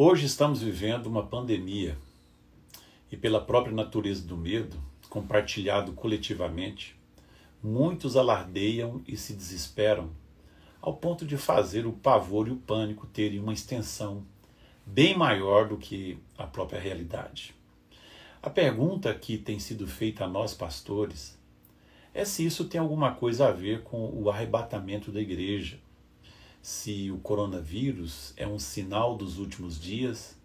Hoje estamos vivendo uma pandemia e, pela própria natureza do medo, compartilhado coletivamente, muitos alardeiam e se desesperam ao ponto de fazer o pavor e o pânico terem uma extensão bem maior do que a própria realidade. A pergunta que tem sido feita a nós pastores é se isso tem alguma coisa a ver com o arrebatamento da igreja, se o coronavírus é um sinal dos últimos dias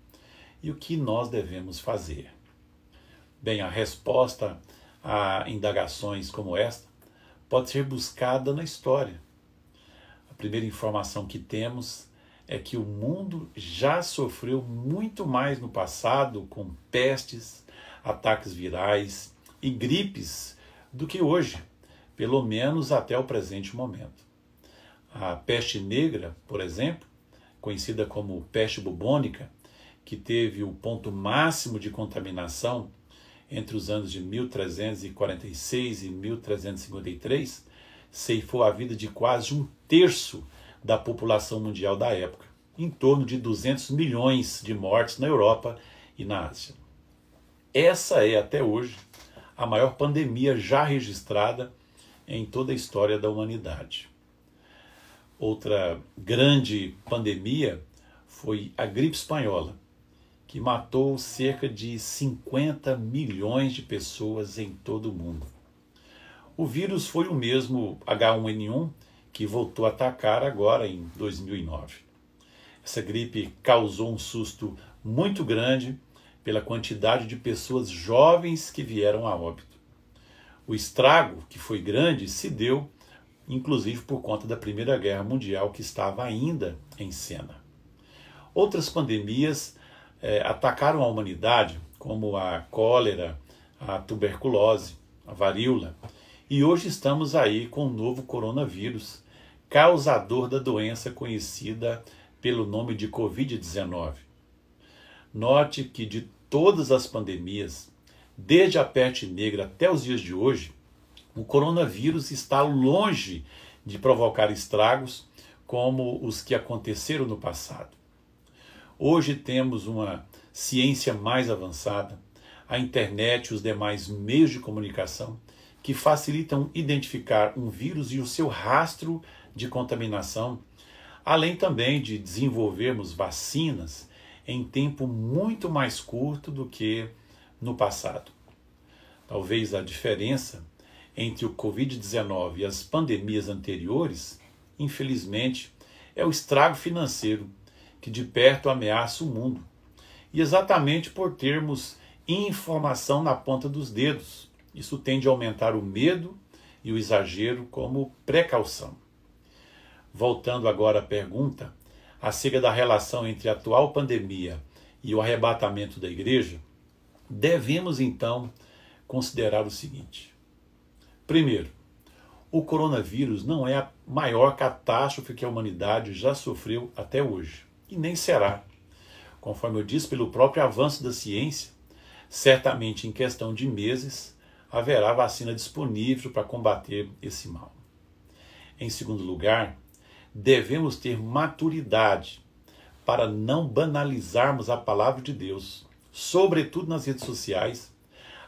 e o que nós devemos fazer. Bem, a resposta a indagações como esta pode ser buscada na história. A primeira informação que temos é que o mundo já sofreu muito mais no passado com pestes, ataques virais e gripes do que hoje, pelo menos até o presente momento. A peste negra, por exemplo, conhecida como peste bubônica, que teve o ponto máximo de contaminação entre os anos de 1346 e 1353, ceifou a vida de quase um terço da população mundial da época, em torno de 200 milhões de mortes na Europa e na Ásia. Essa é, até hoje, a maior pandemia já registrada em toda a história da humanidade. Outra grande pandemia foi a gripe espanhola, que matou cerca de 50 milhões de pessoas em todo o mundo. O vírus foi o mesmo H1N1 que voltou a atacar agora em 2009. Essa gripe causou um susto muito grande pela quantidade de pessoas jovens que vieram a óbito. O estrago, que foi grande, se deu inclusive por conta da Primeira Guerra Mundial que estava ainda em cena. Outras pandemias é, atacaram a humanidade, como a cólera, a tuberculose, a varíola, e hoje estamos aí com o novo coronavírus, causador da doença conhecida pelo nome de Covid-19. Note que de todas as pandemias, desde a peste negra até os dias de hoje, o coronavírus está longe de provocar estragos como os que aconteceram no passado. Hoje temos uma ciência mais avançada, a internet e os demais meios de comunicação que facilitam identificar um vírus e o seu rastro de contaminação, além também de desenvolvermos vacinas em tempo muito mais curto do que no passado. Talvez a diferença entre o Covid-19 e as pandemias anteriores, infelizmente, é o estrago financeiro que de perto ameaça o mundo. E exatamente por termos informação na ponta dos dedos. Isso tende a aumentar o medo e o exagero como precaução. Voltando agora à pergunta, acerca da relação entre a atual pandemia e o arrebatamento da igreja, devemos então considerar o seguinte: primeiro, o coronavírus não é a maior catástrofe que a humanidade já sofreu até hoje e nem será. Conforme eu disse, pelo próprio avanço da ciência, certamente em questão de meses haverá vacina disponível para combater esse mal. Em segundo lugar, devemos ter maturidade para não banalizarmos a palavra de Deus, sobretudo nas redes sociais,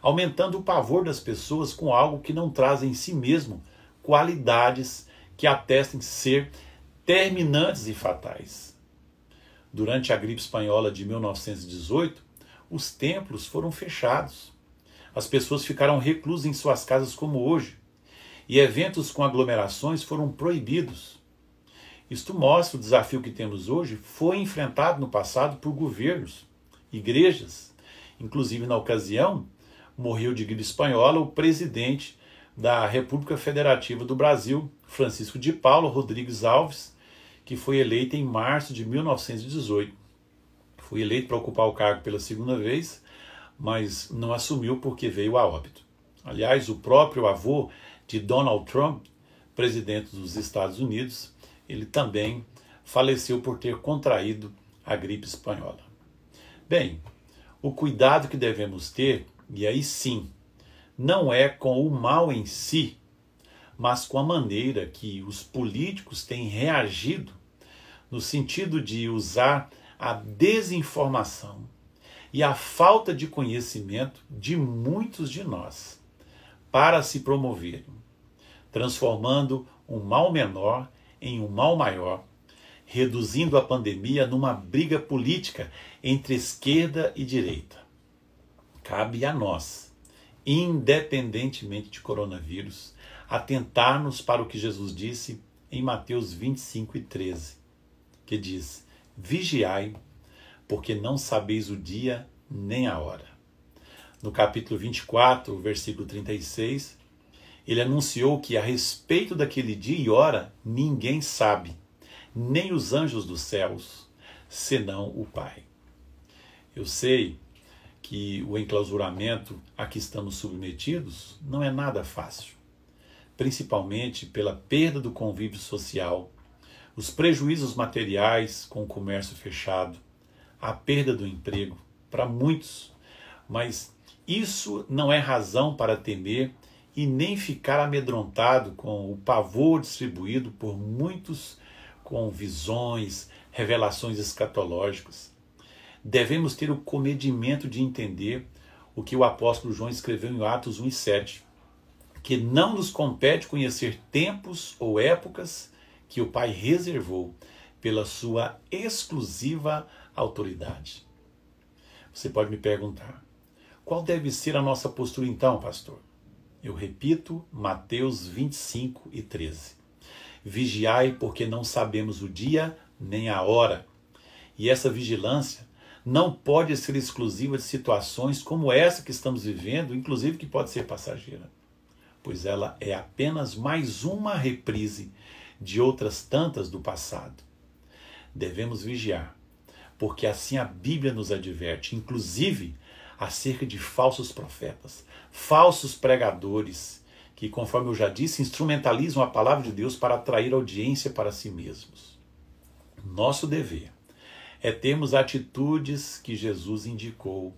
aumentando o pavor das pessoas com algo que não traz em si mesmo qualidades que atestem ser terminantes e fatais. Durante a gripe espanhola de 1918, os templos foram fechados. As pessoas ficaram reclusas em suas casas como hoje, e eventos com aglomerações foram proibidos. Isto mostra o desafio que temos hoje foi enfrentado no passado por governos, igrejas. Inclusive, na ocasião, morreu de gripe espanhola o presidente da República Federativa do Brasil, Francisco de Paulo Rodrigues Alves, que foi eleita em março de 1918. Foi eleito para ocupar o cargo pela segunda vez, mas não assumiu porque veio a óbito. Aliás, o próprio avô de Donald Trump, presidente dos Estados Unidos, ele também faleceu por ter contraído a gripe espanhola. Bem, o cuidado que devemos ter, e aí sim, não é com o mal em si, mas com a maneira que os políticos têm reagido, no sentido de usar a desinformação e a falta de conhecimento de muitos de nós para se promoverem, transformando um mal menor em um mal maior, reduzindo a pandemia numa briga política entre esquerda e direita. Cabe a nós, independentemente de coronavírus, atentarmos para o que Jesus disse em Mateus 25 e 13, que diz: Vigiai, porque não sabeis o dia nem a hora. No capítulo 24, versículo 36, ele anunciou que a respeito daquele dia e hora ninguém sabe, nem os anjos dos céus, senão o Pai. Eu sei que o enclausuramento a que estamos submetidos não é nada fácil, principalmente pela perda do convívio social, os prejuízos materiais com o comércio fechado, a perda do emprego para muitos, mas isso não é razão para temer e nem ficar amedrontado com o pavor distribuído por muitos com visões, revelações escatológicas. Devemos ter o comedimento de entender o que o apóstolo João escreveu em Atos 1 e 7, que não nos compete conhecer tempos ou épocas que o Pai reservou pela sua exclusiva autoridade. Você pode me perguntar, qual deve ser a nossa postura então, pastor? Eu repito, Mateus 25 e 13. Vigiai, porque não sabemos o dia nem a hora. E essa vigilância não pode ser exclusiva de situações como essa que estamos vivendo, inclusive que pode ser passageira, pois ela é apenas mais uma reprise de outras tantas do passado. Devemos vigiar, porque assim a Bíblia nos adverte, inclusive acerca de falsos profetas, falsos pregadores, que, conforme eu já disse, instrumentalizam a palavra de Deus para atrair audiência para si mesmos. Nosso dever é termos atitudes que Jesus indicou,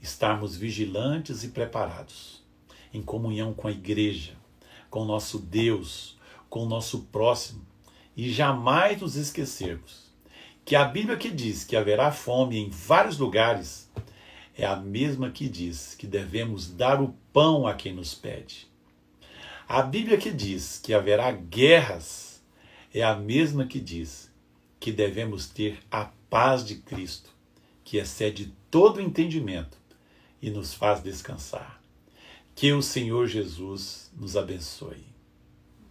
estarmos vigilantes e preparados, em comunhão com a igreja, com nosso Deus, com o nosso próximo, e jamais nos esquecermos que a Bíblia que diz que haverá fome em vários lugares é a mesma que diz que devemos dar o pão a quem nos pede. A Bíblia que diz que haverá guerras é a mesma que diz que devemos ter a paz de Cristo, que excede todo entendimento e nos faz descansar. Que o Senhor Jesus nos abençoe.